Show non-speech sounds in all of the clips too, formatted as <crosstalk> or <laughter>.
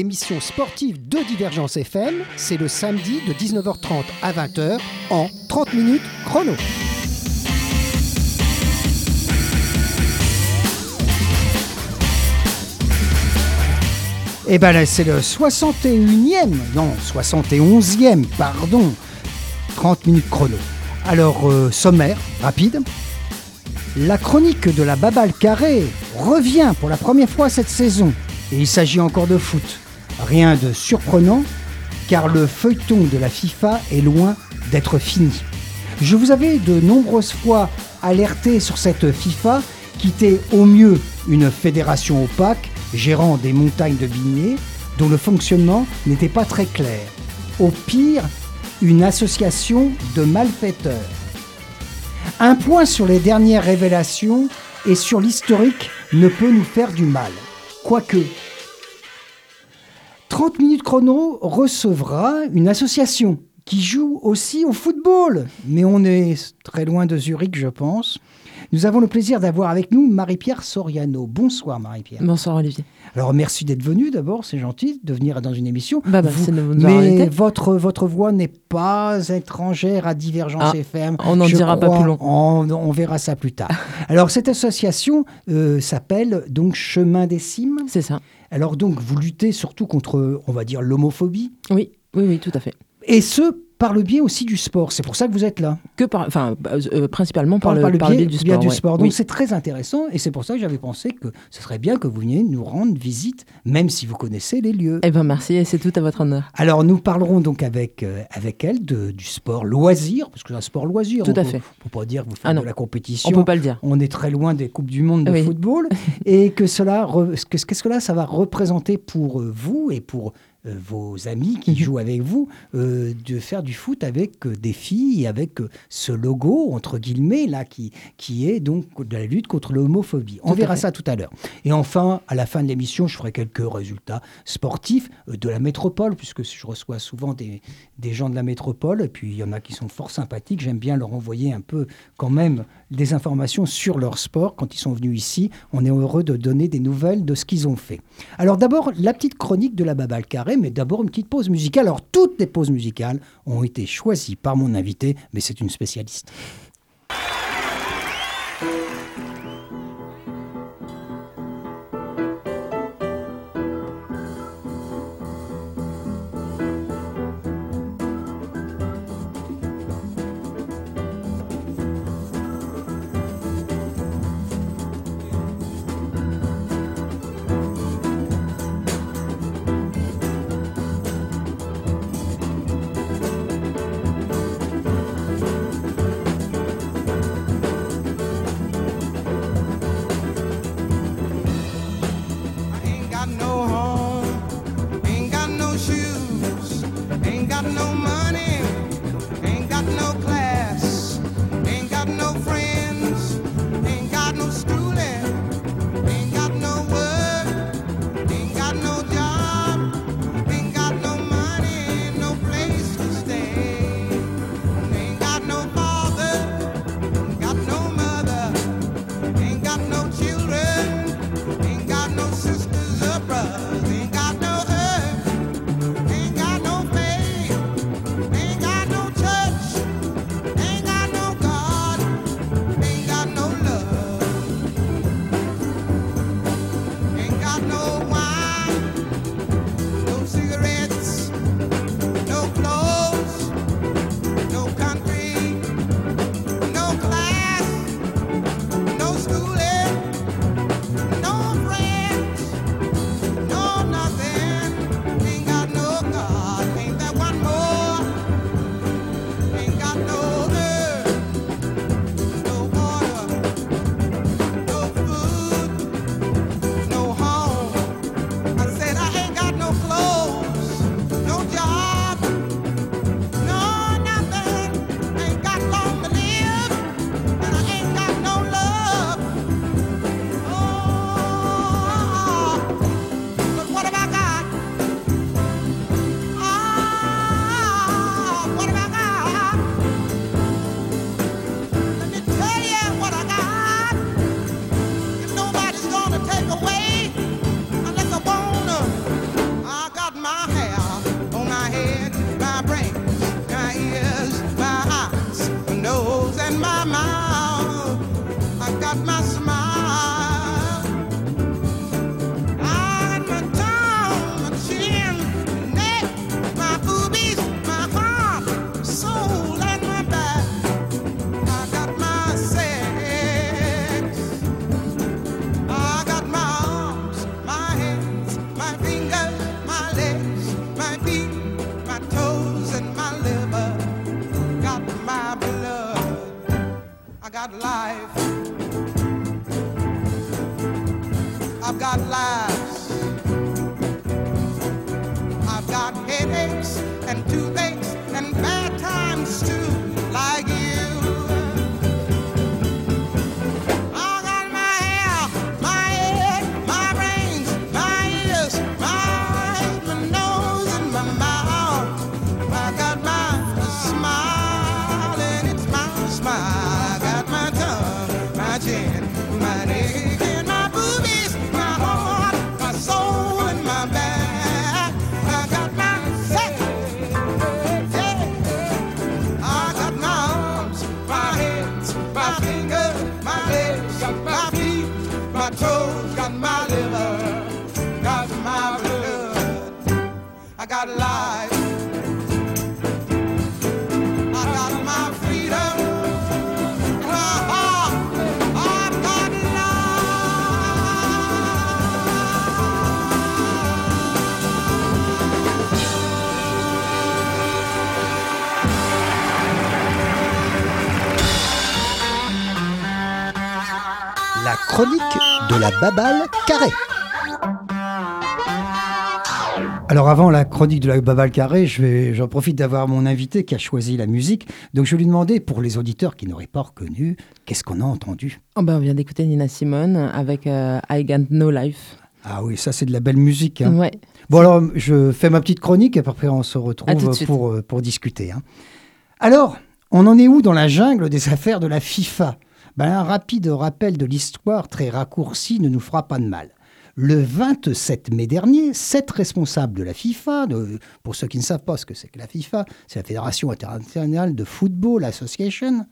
30 minutes chrono, l'émission sportive de Divergence FM, c'est le samedi de 19h30 à 20h en 30 minutes chrono. Et ben là, c'est le 61e, non, 71e, pardon, 30 minutes chrono. Alors, euh, sommaire, rapide. La chronique de la Babale Carré revient pour la première fois cette saison. Et il s'agit encore de foot. Rien de surprenant, car le feuilleton de la FIFA est loin d'être fini. Je vous avais de nombreuses fois alerté sur cette FIFA qui était au mieux une fédération opaque, gérant des montagnes de billets, dont le fonctionnement n'était pas très clair. Au pire, une association de malfaiteurs. Un point sur les dernières révélations et sur l'historique ne peut nous faire du mal. Quoique, 30 minutes chrono recevra une association qui joue aussi au football. Mais on est très loin de Zurich, je pense. Nous avons le plaisir d'avoir avec nous Marie-Pierre Soriano. Bonsoir Marie-Pierre. Bonsoir Olivier. Alors merci d'être venu d'abord, c'est gentil de venir dans une émission. Bah, bah, Vous- de nous mais votre, votre voix n'est pas étrangère à Divergence Ah, FM. on n'en dira pas plus long. On, on verra ça plus tard. <laughs> Alors cette association euh, s'appelle donc Chemin des Cimes. C'est ça. Alors donc vous luttez surtout contre, on va dire, l'homophobie. Oui, oui, oui, tout à fait. Et ce, par le biais aussi du sport. C'est pour ça que vous êtes là. Que par, enfin, bah, euh, principalement par, Par, le, par le biais, du biais sport. du ouais. sport. Donc Oui. c'est très intéressant et c'est pour ça que j'avais pensé que ce serait bien que vous veniez nous rendre visite, même si vous connaissez les lieux. Eh ben merci, et c'est tout à votre honneur. Alors nous parlerons donc avec, euh, avec elle de, du sport loisir, parce que c'est un sport loisir. Tout on à peut- fait. On peut pas dire que vous faites Ah de la compétition. On peut pas le dire. On est très loin des Coupes du Monde de Oui. football. <laughs> et que cela, re- que- qu'est-ce que là, ça va représenter pour euh, vous et pour euh, vos amis qui Mhm. jouent avec vous, euh, de faire du foot avec euh, des filles, avec euh, ce logo, entre guillemets, là, qui, qui est donc de la lutte contre l'homophobie. On verra fait. ça tout à l'heure. Et enfin, à la fin de l'émission, je ferai quelques résultats sportifs euh, de la métropole, puisque je reçois souvent des, des gens de la métropole, et puis il y en a qui sont fort sympathiques. J'aime bien leur envoyer un peu quand même des informations sur leur sport quand ils sont venus ici. On est heureux de donner des nouvelles de ce qu'ils ont fait. Alors d'abord, la petite chronique de la Babale Mais d'abord une petite pause musicale. Alors toutes les pauses musicales ont été choisies par mon invité, mais c'est une spécialiste. today. Chronique de la babale carrée. Alors avant la chronique de la babale carrée, je vais- j'en profite d'avoir mon invité qui a choisi la musique. Donc je vais lui demander, pour les auditeurs qui n'auraient pas reconnu, qu'est-ce qu'on a entendu? Oh ben, on vient d'écouter Nina Simone avec euh, I Got No Life. Ah oui, ça c'est de la belle musique. hein. Ouais. Bon alors, je fais ma petite chronique et après on se retrouve pour, euh, pour discuter. hein. Alors, on en est où dans la jungle des affaires de la FIFA? Ben, Un rapide rappel de l'histoire très raccourci ne nous fera pas de mal. Le 27 mai dernier, sept responsables de la FIFA, pour ceux qui ne savent pas ce que c'est que la FIFA, c'est la Fédération internationale de football association,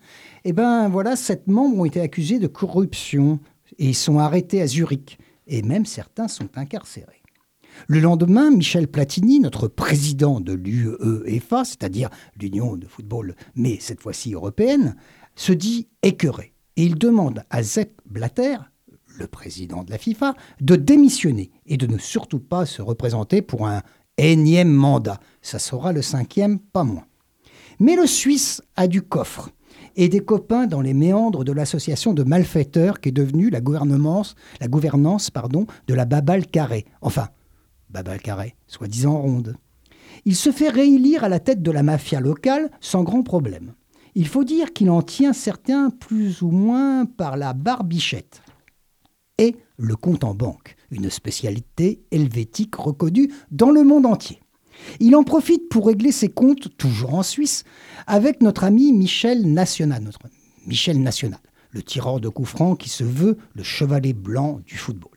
et ben voilà, sept membres ont été accusés de corruption et sont arrêtés à Zurich. Et même certains sont incarcérés. Le lendemain, Michel Platini, notre président de l'UEFA, c'est-à-dire l'Union de football, mais cette fois-ci européenne, se dit écœuré. Et il demande à Sepp Blatter, le président de la FIFA, de démissionner et de ne surtout pas se représenter pour un énième mandat. Ça sera le cinquième, pas moins. Mais le Suisse a du coffre et des copains dans les méandres de l'association de malfaiteurs qui est devenue la gouvernance, la gouvernance pardon, de la Babal Carré. Enfin, Babal Carré, soi-disant ronde. Il se fait réélire à la tête de la mafia locale sans grand problème. Il faut dire qu'il en tient certains plus ou moins par la barbichette. Et le compte en banque, une spécialité helvétique reconnue dans le monde entier. Il en profite pour régler ses comptes, toujours en Suisse, avec notre ami Michel National, notre Michel National, le tireur de coups francs qui se veut le chevalet blanc du football.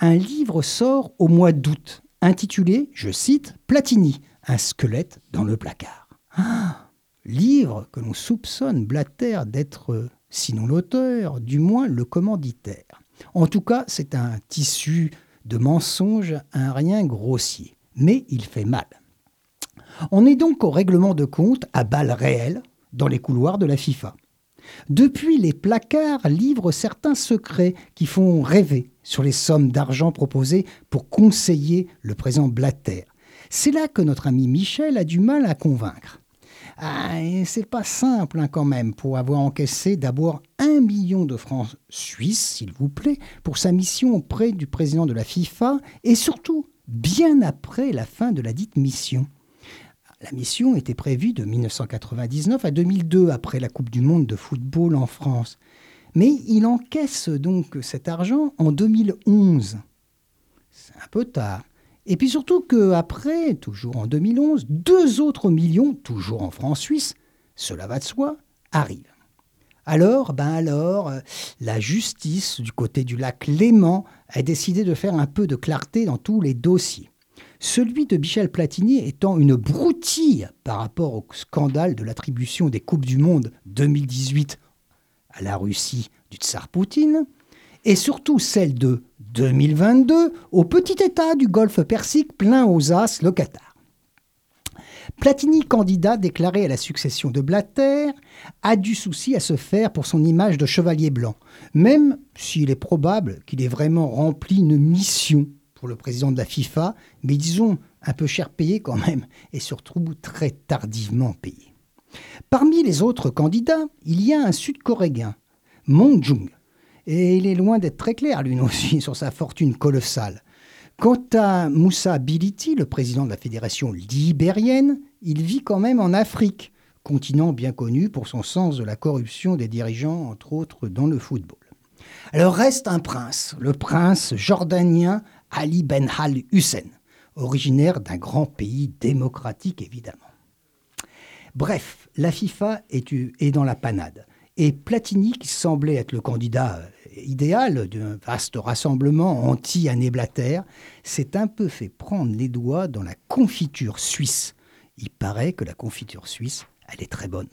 Un livre sort au mois d'août, intitulé, je cite, Platini, un squelette dans le placard. Ah, livre que l'on soupçonne Blatter d'être, euh, sinon l'auteur, du moins le commanditaire. En tout cas, c'est un tissu de mensonges, un rien grossier. Mais il fait mal. On est donc au règlement de compte à balles réelles dans les couloirs de la FIFA. Depuis, les placards livrent certains secrets qui font rêver sur les sommes d'argent proposées pour conseiller le président Blatter. C'est là que notre ami Michel a du mal à convaincre. Ah, c'est pas simple hein, quand même pour avoir encaissé d'abord un million de francs suisses, s'il vous plaît, pour sa mission auprès du président de la FIFA et surtout bien après la fin de la dite mission. La mission était prévue de 1999 à 2002, après la Coupe du Monde de football en France. Mais il encaisse donc cet argent en 2011. C'est un peu tard. Et puis surtout qu'après, toujours en 2011, deux autres millions, toujours en francs suisses, cela va de soi, arrivent. Alors, ben alors, euh, la justice du côté du lac Léman a décidé de faire un peu de clarté dans tous les dossiers. Celui de Michel Platini étant une broutille par rapport au scandale de l'attribution des Coupes du Monde 2018 à la Russie du tsar Poutine, et surtout celle de 2022 au petit État du Golfe Persique plein aux as, le Qatar. Platini, candidat déclaré à la succession de Blatter, a du souci à se faire pour son image de chevalier blanc, même s'il est probable qu'il ait vraiment rempli une mission pour le président de la FIFA, mais disons un peu cher payé quand même, et surtout très tardivement payé. Parmi les autres candidats, il y a un Sud-Coréen, Mong Jung. Et il est loin d'être très clair, lui <laughs> aussi, sur sa fortune colossale. Quant à Moussa Biliti, le président de la fédération libérienne, il vit quand même en Afrique, continent bien connu pour son sens de la corruption des dirigeants, entre autres dans le football. Alors reste un prince, le prince jordanien Ali Ben Al Hussein, originaire d'un grand pays démocratique évidemment. Bref, la FIFA est, est dans la panade. Et Platini, qui semblait être le candidat euh, idéal d'un vaste rassemblement anti-Anné Blatter, s'est un peu fait prendre les doigts dans la confiture suisse. Il paraît que la confiture suisse, elle est très bonne.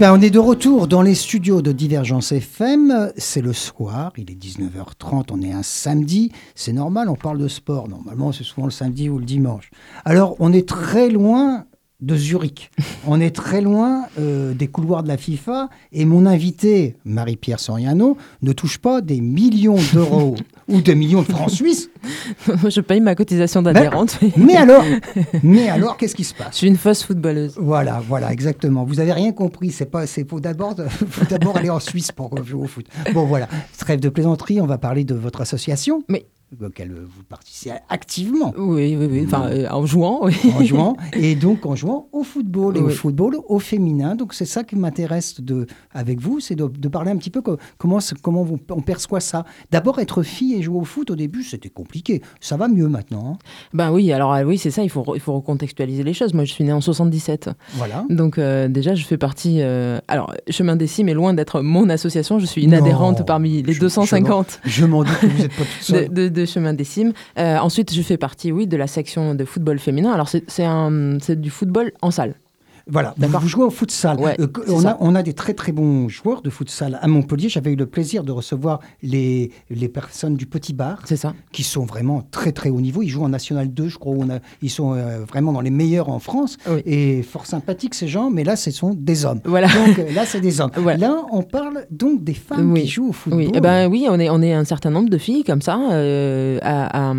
Bien, on est de retour dans les studios de Divergence FM. C'est le soir, il est 19h30, on est un samedi. C'est normal, on parle de sport. Normalement, c'est souvent le samedi ou le dimanche. Alors, on est très loin de Zurich. On est très loin euh, des couloirs de la FIFA et mon invité, Marie-Pierre Soriano, ne touche pas des millions d'euros <laughs> ou des millions de francs suisses. je paye ma cotisation d'adhérente. mais Mais alors, mais <laughs> alors, qu'est-ce qui se Je passe suis une fausse footballeuse. Voilà, voilà, exactement. Vous avez rien compris. C'est pas, c'est faut d'abord, <laughs> faut d'abord aller en Suisse pour jouer au foot. Bon, voilà. Trêve de plaisanterie. On va parler de votre association. Oui. Auquel euh, vous participez activement. Oui, oui, oui. Enfin, euh, en jouant, oui. en jouant et donc en jouant au football et au football au féminin. Donc c'est ça qui m'intéresse de avec vous, c'est de, de parler un petit peu co- comment comment vous- on perçoit ça. D'abord être fille et jouer au foot au début c'était compliqué. Ça va mieux maintenant. hein. Ben oui, alors euh, oui, c'est ça, il faut, il faut recontextualiser les choses. Moi, je suis née en 77. Voilà. Donc euh, déjà, je fais partie... euh, alors, Chemin des Cimes est loin d'être mon association. Je suis une Non, adhérente parmi les je- 250 Je m'en doute que vous n'êtes pas toute <laughs> seule. de- de Chemin des Cimes. Euh, ensuite, je fais partie, oui, de la section de football féminin. Alors, c'est du football en salle. Voilà, vous, jouez au futsal. Ouais, Euh, on, a, ça. on a des très très bons joueurs de futsal à Montpellier. J'avais eu le plaisir de recevoir les, les personnes du Petit Bar ça. qui sont vraiment très très haut niveau. Ils jouent en National 2, je crois. on a- ils sont euh, vraiment dans les meilleurs en France. Oui. Et fort sympathiques ces gens, mais là ce sont des hommes. Voilà. Donc euh, là c'est des hommes. Voilà. Là on parle donc des femmes Oui. qui jouent au football. Oui, eh ben oui, on est, on est un certain nombre de filles comme ça, euh, à- à,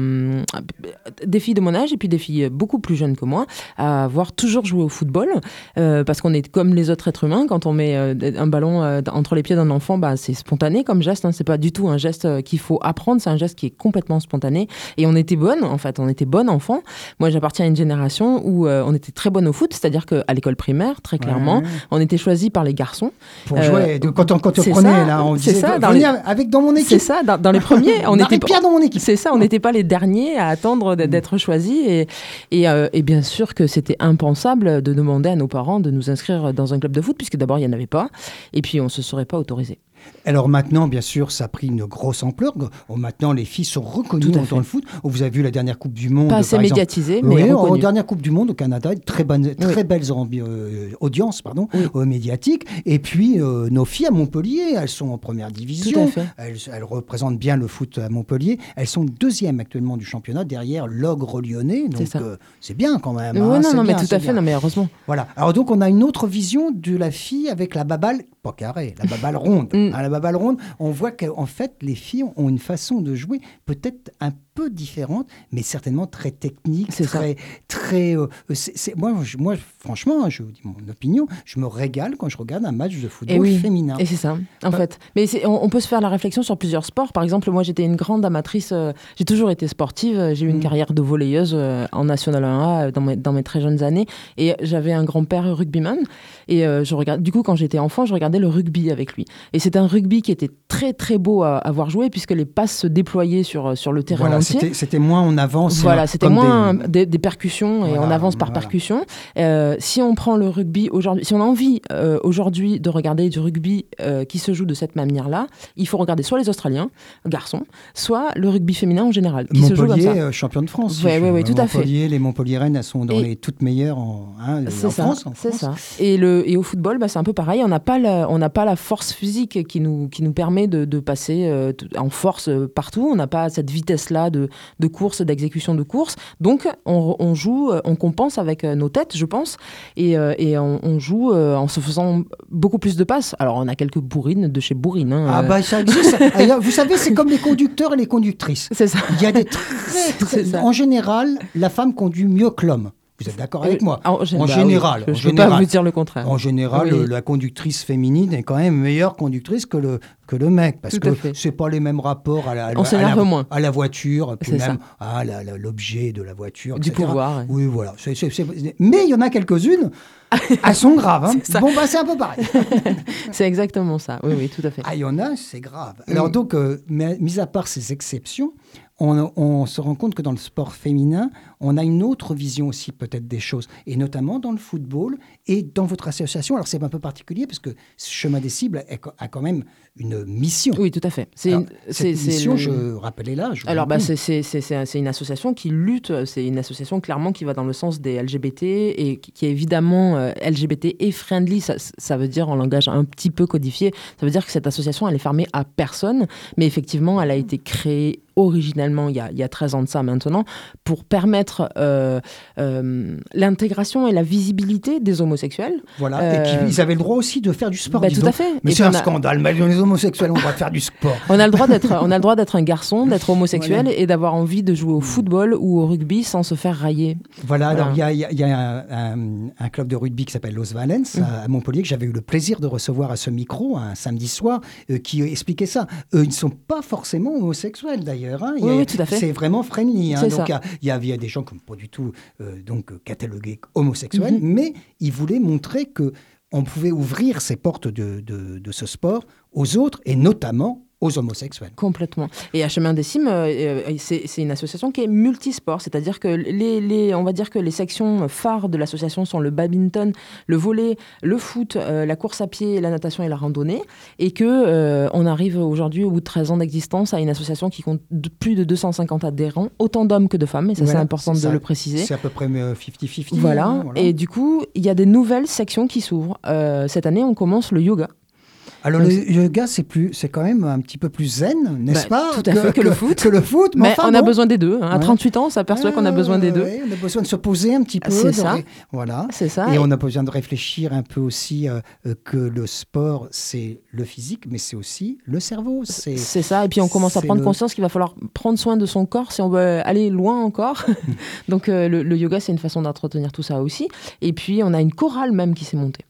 des filles de mon âge et puis des filles beaucoup plus jeunes que moi, à avoir toujours joué au football, euh, parce qu'on est comme les autres êtres humains, quand on met euh, un ballon euh, entre les pieds d'un enfant, bah, c'est spontané comme geste, hein, c'est pas du tout un geste qu'il faut apprendre, c'est un geste qui est complètement spontané. Et on était bonnes, en fait, on était bonnes enfants. Moi, j'appartiens à une génération où on était très bonnes au foot, c'est-à-dire qu'à l'école primaire, très clairement, Ouais. on était choisis par les garçons. Pour jouer. De- Quand on, quand on c'est prenait ça, là, on c'est disait ça, dans les- avec dans mon C'est équipe. ça, dans, dans les premiers, <laughs> on était Marie-Pierre dans mon équipe. C'est ça, on n'était pas les derniers à attendre d'être choisis. Et, et, et bien sûr que c'était impensable de demander à nos parents de nous inscrire dans un club de foot, puisque d'abord, il n'y en avait pas. Et puis, on ne se serait pas autorisé. Alors maintenant, bien sûr, ça a pris une grosse ampleur. Maintenant, les filles sont reconnues dans le foot. Vous avez vu la dernière Coupe du Monde. Pas assez par exemple. médiatisé, mais Oui, en dernière Coupe du Monde au Canada, très, bonne, très belles ambi- euh, audiences pardon, Oui. euh, médiatiques. Et puis, euh, nos filles à Montpellier, elles sont en première division. Tout à fait. Elles, elles représentent bien le foot à Montpellier. Elles sont deuxième actuellement du championnat, derrière l'Ogre lyonnais. Donc, euh, c'est bien quand même. Hein, non, mais tout à fait, bien. non, mais heureusement. Voilà. Alors donc on a une autre vision de la fille avec la baballe, pas carrée, la baballe ronde. Mm. À la baballe ronde, on voit qu'en fait les filles ont une façon de jouer peut-être un peu différente, mais certainement très technique, ça. très, très. euh, c'est- moi, je- moi, franchement, je vous dis mon opinion, je me régale quand je regarde un match de football Et oui. féminin. Et c'est ça, en fait. Mais on, on peut se faire la réflexion sur plusieurs sports. Par exemple, moi, j'étais une grande amatrice. euh, j'ai toujours été sportive. euh, J'ai eu une Mm. carrière de volleyeuse euh, en National 1A euh, dans mes, dans mes très jeunes années. Et j'avais un grand-père rugbyman. Et euh, je regarde, du coup, quand j'étais enfant, je regardais le rugby avec lui. Et c'est un rugby qui était très, très beau à, à voir jouer, puisque les passes se déployaient sur, sur le terrain Voilà, entier. c'était moins on avance. Voilà, euh, c'était moins des- des, des percussions et Voilà, on avance par voilà. percussion. Euh, si on prend le rugby aujourd'hui, si on a envie euh, aujourd'hui de regarder du rugby euh, qui se joue de cette manière-là, il faut regarder soit les Australiens, garçons, soit le rugby féminin en général, qui se joue comme Montpellier, ça. champion de France. je- ouais, ouais, tout à fait. Montpellier, les Montpelliéraines, elles sont dans Et- les toutes meilleures en, hein, C'est en ça, France. c'est ça. Et, le, et au football, bah, c'est un peu pareil. On n'a pas, la- on pas la force physique qui nous, qui nous permet de, de passer en force partout. On n'a pas cette vitesse-là de, de course, d'exécution de course. Donc, on, on joue, on compense avec euh, nos têtes, je pense. Et, euh, et on, on joue euh, en se faisant beaucoup plus de passes. Alors, on a quelques bourrines de chez bourrine. hein, Ah bah ça existe. <laughs> Vous savez, c'est comme les conducteurs et les conductrices. C'est ça. Il y a des très, <laughs> très- C'est ça. En général, la femme conduit mieux que l'homme. Vous êtes d'accord avec Euh, moi en bah général, oui, Je ne peux pas vous dire le contraire. En général, Oui. la conductrice féminine est quand même meilleure conductrice que le, que le mec. Parce Tout à que fait. c'est pas les mêmes rapports à la, à On la- s'énerve à la, moins. à la voiture, puis même ça. à l'objet de la voiture. Du etc. pouvoir. Oui, voilà. Mais il y en a quelques-unes, <laughs> elles sont graves. hein. Bon, bah, c'est un peu pareil. <laughs> C'est exactement ça. Oui, oui, tout à fait. Ah, il y en a, c'est grave. Alors Mm. donc, euh, mais- mis à part ces exceptions, on, on se rend compte que dans le sport féminin, on a une autre vision aussi peut-être des choses, et notamment dans le football et dans votre association. Alors c'est un peu particulier parce que ce Chemin des cibles a quand même une, mission. Oui, tout à fait. C'est une- mission, le- je je vous Alors, bah, c'est- c'est c'est- c'est un- c'est une association qui lutte, c'est une association clairement qui va dans le sens des LGBT et qui, qui est évidemment euh, LGBT et friendly. Ça, ça veut dire en langage un petit peu codifié, ça veut dire que cette association, elle est fermée à personne, mais effectivement, elle a été créée originellement il y, a, il y a 13 ans de ça maintenant pour permettre euh, euh, l'intégration et la visibilité des homosexuels. Voilà. euh, Et puis, ils avaient le droit aussi de faire du sport. Bah, tout donc. à fait. Mais c'est un on a- scandale. Mais les homosexuels droit de faire du sport. <laughs> On a le droit d'être, on a le droit d'être un garçon, d'être homosexuel Voilà. et d'avoir envie de jouer au football ou au rugby sans se faire railler. Voilà, alors il y a, il y a- il y a un, un- un club de rugby qui s'appelle Los Valens Mm. à, Montpellier que j'avais eu le plaisir de recevoir à ce micro un samedi soir euh, qui expliquait ça. Eux, ils ne sont pas forcément homosexuels d'ailleurs. hein. Oui, oui, tout à fait. C'est vraiment friendly. hein. Donc il y y a des gens n'ont pas du tout euh, donc, catalogués homosexuels, Mhm. mais ils voulaient montrer que on pouvait ouvrir ces portes de, de- de ce sport aux autres et notamment aux homosexuels. Complètement. Et à Chemin des Cimes, euh, euh, c'est une association qui est multisport, c'est-à-dire que les, les- on va dire que les sections phares de l'association sont le badminton, le volley, le foot, euh, la course à pied, la natation et la randonnée, et que euh, on arrive aujourd'hui, au bout de 13 ans d'existence, à une association qui compte de- plus de 250 adhérents, autant d'hommes que de femmes, et ça c'est important de ça. le préciser. C'est à peu près euh, 50-50. Voilà. hein, voilà. Et du coup, il y a des nouvelles sections qui s'ouvrent. Euh, cette année, on commence le yoga. Alors Donc, le yoga, c'est plus, c'est quand même un petit peu plus zen, n'est-ce Bah, pas tout à fait, que le foot. Que le foot, mais, Mais enfin, on a besoin des deux. hein. À Ouais. 38 ans, on s'aperçoit qu'on a besoin des deux. ouais, on a besoin de se poser un petit peu. C'est ça. ré- Voilà. C'est ça. Et on a besoin de réfléchir un peu aussi euh, euh, que le sport, c'est le physique, mais c'est aussi le cerveau. C'est C'est ça, et puis on commence à prendre le- conscience qu'il va falloir prendre soin de son corps si on veut aller loin encore. <laughs> Donc euh, le, le yoga, c'est une façon d'entretenir tout ça aussi. Et puis on a une chorale même qui s'est montée.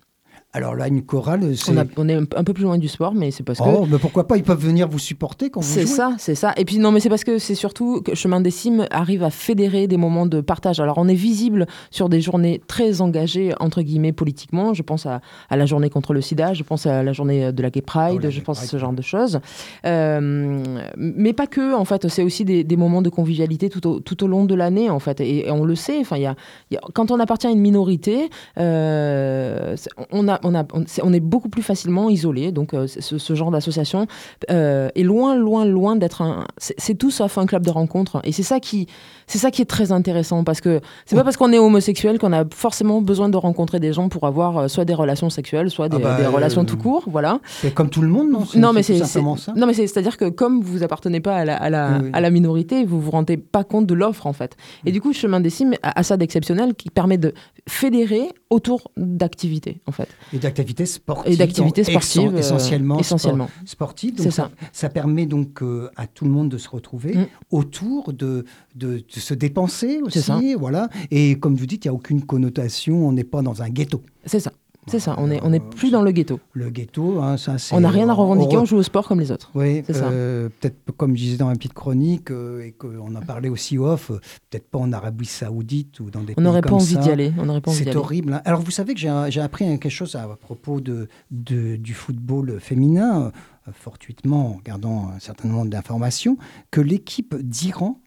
Alors là, une chorale, c'est. On, a- on est un, peu plus loin du sport, mais c'est parce que... Oh, mais pourquoi pas Ils peuvent venir vous supporter quand vous C'est ça, c'est ça. Et puis non, mais c'est parce que c'est surtout que Chemin des Cimes arrive à fédérer des moments de partage. Alors on est visible sur des journées très engagées, entre guillemets, politiquement. Je pense à, à la journée contre le sida, je pense à la journée de la Gay Pride, Oh, la je Gay pense à ce genre de choses. Euh, mais pas que, en fait. C'est aussi des, des moments de convivialité tout au, tout au long de l'année, en fait. Et, et on le sait, enfin, y a, y a- quand on appartient à une minorité, euh, on, a, on, a, on, c'est- on est beaucoup plus facilement isolé. Donc euh, ce, ce genre d'association euh, est loin, loin, loin d'être un. C'est tout sauf un club de rencontre. Et c'est ça qui, c'est ça qui est très intéressant parce que c'est pas parce qu'on est homosexuel qu'on a forcément besoin de rencontrer des gens pour avoir euh, soit des relations sexuelles, soit des, Ah bah, des relations tout court. Voilà. C'est comme tout le monde, non? Non, mais c'est simplement ça. Non, mais c'est c'est-à-dire que comme vous appartenez pas à la, à la, Oui, oui. à la minorité, vous vous rendez pas compte de l'offre en fait. Mm. Et du coup, Chemin des Cimes a, a ça d'exceptionnel qui permet de fédérer autour d'activités en fait. Et d'activités sportives. Et d'activités sportives, euh, essentiellement. essentiellement. sport- sportives. C'est ça. ça. permet donc euh, à tout le monde de se retrouver Mm. autour de, de, de se dépenser ça. aussi. Voilà. Et comme vous dites, il n'y a aucune connotation, on n'est pas dans un ghetto. C'est ça. C'est ça. On est on est plus dans le ghetto. Le ghetto, hein, ça c'est. On n'a rien à revendiquer. on joue au sport comme les autres. Oui, C'est ça. euh, peut-être comme je disais dans ma petite chronique, euh, et qu'on en parlait aussi off, euh, peut-être pas en Arabie Saoudite ou dans des On pays n'aurait pas comme envie ça. d'y aller. On n'aurait pas envie d'y C'est aller. horrible. hein. Alors, vous savez que j'ai j'ai appris quelque chose à propos de, de- du football féminin, euh, fortuitement, en regardant un certain nombre d'informations, que l'équipe d'Iran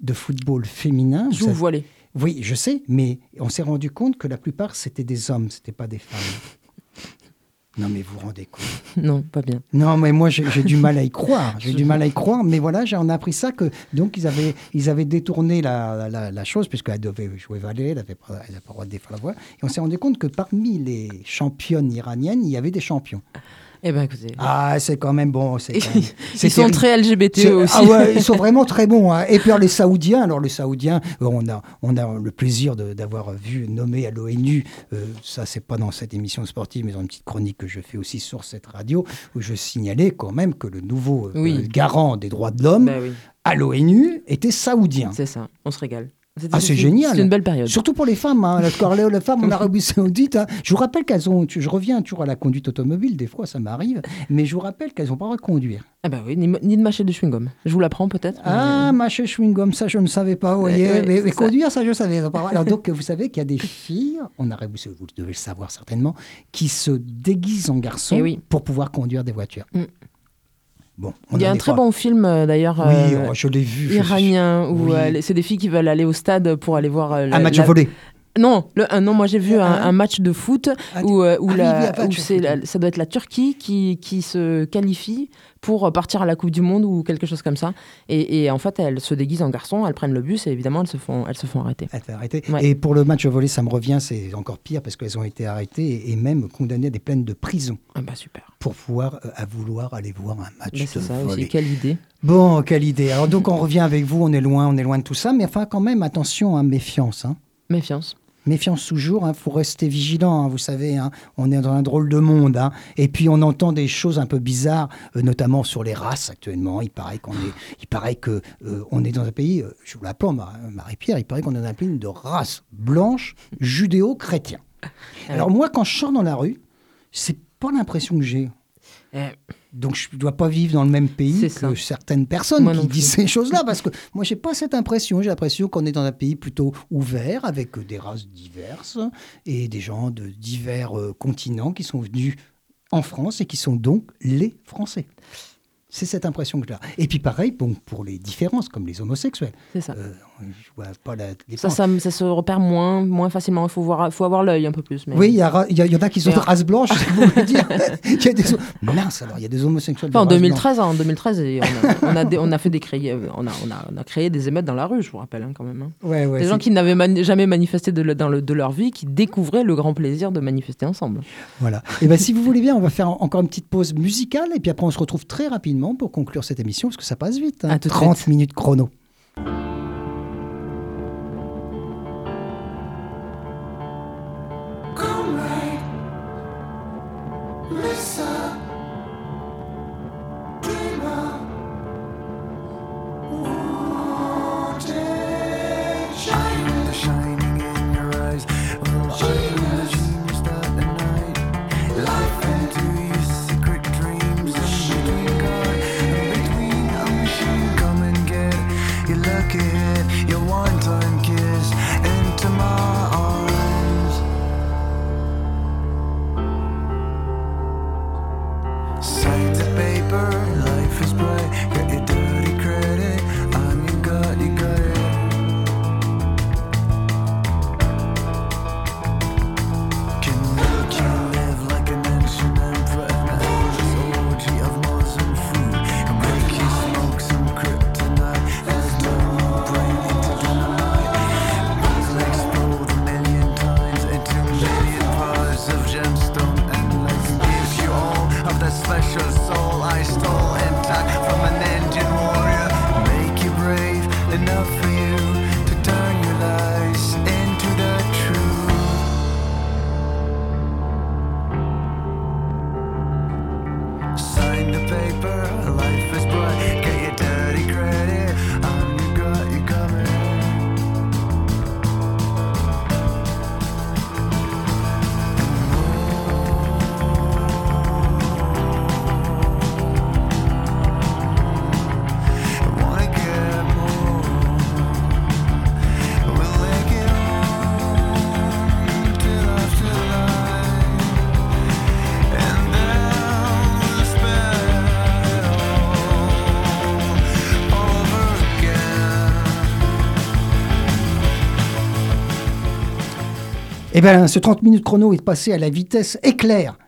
de football féminin. Joue savez- voilé. Oui, je sais, mais on s'est rendu compte que la plupart, c'était des hommes, c'était pas des femmes. <laughs> Non, mais vous vous rendez compte. Non, pas bien. Non, mais moi, j'ai du mal à y <laughs> croire. J'ai du mal à y croire. Mais voilà, j'en ai appris ça que donc ils avaient, ils avaient détourné la, la, la chose puisqu'elle devait jouer valet, elle n'avait pas, elle avait pas le droit de défendre la voix. Et on s'est rendu compte que parmi les championnes iraniennes, il y avait des champions. Eh ben écoutez. Ah, c'est quand même bon. c'est même- <laughs> Ils sont très LGBT aussi. Ah ouais, ils sont vraiment très bons. hein. Et puis alors, les Saoudiens, alors les Saoudiens, euh, on a, on a le plaisir de- d'avoir vu nommé à l'ONU, euh, ça c'est pas dans cette émission sportive, mais dans une petite chronique que je fais aussi sur cette radio, où je signalais quand même que le nouveau euh, garant des droits de l'homme Bah oui, à l'ONU était saoudien. c'est ça. On se régale. Ah, c'est génial. C'est une belle période. Surtout pour les femmes, hein. Que les femmes en Arabie <laughs> Saoudite. hein, je vous rappelle qu'elles ont. Je reviens toujours à la conduite automobile, des fois ça m'arrive, mais je vous rappelle qu'elles n'ont pas le droit de conduire. Ah bah oui, ni, ni de mâcher de chewing-gum. Je vous l'apprends peut-être. Ah, mâcher chewing-gum, ça je ne savais pas, vous voyez. ouais, mais mais ça. conduire, ça je savais. Alors donc, vous savez qu'il y a des filles en Arabie Saoudite, vous devez le savoir certainement, qui se déguisent en garçons Eh oui. pour pouvoir conduire des voitures. Mm. Bon, Il y a un très pas- bon film d'ailleurs. Oui, euh, je l'ai vu. je- iranien où c'est des filles qui veulent aller au stade pour aller voir euh, Un la- match la- volé. Non, le, non, moi j'ai vu un, un match de foot Ah, où, euh, où ah la- oui, où c'est la- ça doit être la Turquie qui, qui se qualifie pour partir à la Coupe du Monde ou quelque chose comme ça. Et, et en fait, elles se déguisent en garçon, elles prennent le bus et évidemment, elles se font, elles se font arrêter. Elle fait arrêter. Ouais. Et pour le match au volley, ça me revient, c'est encore pire parce qu'elles ont été arrêtées et, même condamnées à des peines de prison Ah bah super. pour pouvoir euh, à vouloir aller voir un match Bah, de c'est ça volley. aussi, quelle idée. Bon, quelle idée. Alors donc on revient avec vous, on est loin, on est loin de tout ça, mais enfin quand même attention, hein, méfiance. hein. Méfiance. Méfiance toujours, il faut rester vigilant, hein, vous savez, hein, on est dans un drôle de monde. hein. Et puis on entend des choses un peu bizarres, euh, notamment sur les races actuellement. Il paraît qu'on est, il paraît que euh, on est dans un pays, euh, je vous l'appelle Marie-Pierre, il paraît qu'on est dans un pays de race blanche judéo-chrétien. <laughs> Alors moi, quand je sors dans la rue, c'est pas l'impression que j'ai. Donc je ne dois pas vivre dans le même pays que certaines personnes Moi qui plus. disent ces choses-là, parce que moi j'ai pas cette impression. J'ai l'impression qu'on est dans un pays plutôt ouvert, avec des races diverses et des gens de divers euh, continents qui sont venus en France et qui sont donc les Français. C'est cette impression que j'ai. Et puis pareil, bon, pour les différences, comme les homosexuels. c'est ça. Euh, je vois pas la Ça, différence. ça, ça se repère moins, moins facilement. Il faut, voir, faut avoir l'œil un peu plus. Mais... Oui, il y, a ra- il y a- il y en a qui sont Mais de race blanche, je vous le dire. <laughs> Il y a des... Mince, alors, il y a des homosexuels de Enfin, en race blanche. 2013, hein, en 2013, et on, a, on, a des- on a fait des créés, on a, on, créé des émeutes dans la rue, je vous rappelle hein, quand même. hein. Ouais, ouais, des gens qui n'avaient mani- jamais manifesté de, le- dans le- de leur vie, qui découvraient le grand plaisir de manifester ensemble. Voilà. Et ben si vous voulez bien, on va faire en- encore une petite pause musicale et puis après on se retrouve très rapidement pour conclure cette émission parce que ça passe vite. hein. À tout de 30 suite. minutes chrono. Et ben ce 30 minutes chrono est passé à la vitesse éclair.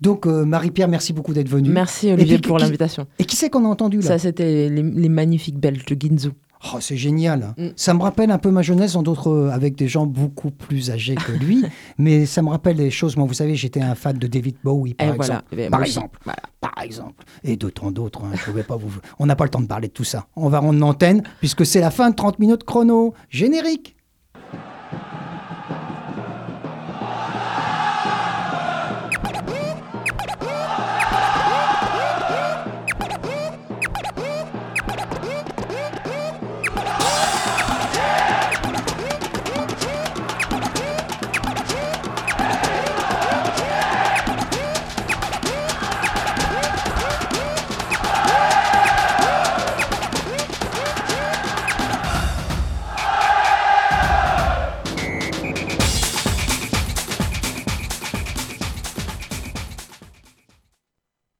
Donc euh, Marie-Pierre, merci beaucoup d'être venue. Merci Olivier puis, pour l'invitation. Et qui c'est qu'on a entendu là? Ça, c'était les, les magnifiques Belges de Ginzu. Oh, c'est génial. Mm. Ça me rappelle un peu ma jeunesse, en d'autres, euh, avec des gens beaucoup plus âgés que lui. <laughs> mais ça me rappelle des choses. Moi, vous savez, j'étais un fan de David Bowie, par Et exemple. voilà. Eh Par exemple. Voilà. Par exemple. Et de tant d'autres. hein. Je pouvais pas vous... On n'a pas le temps de parler de tout ça. On va rendre l'antenne, puisque c'est la fin de 30 minutes chrono. Générique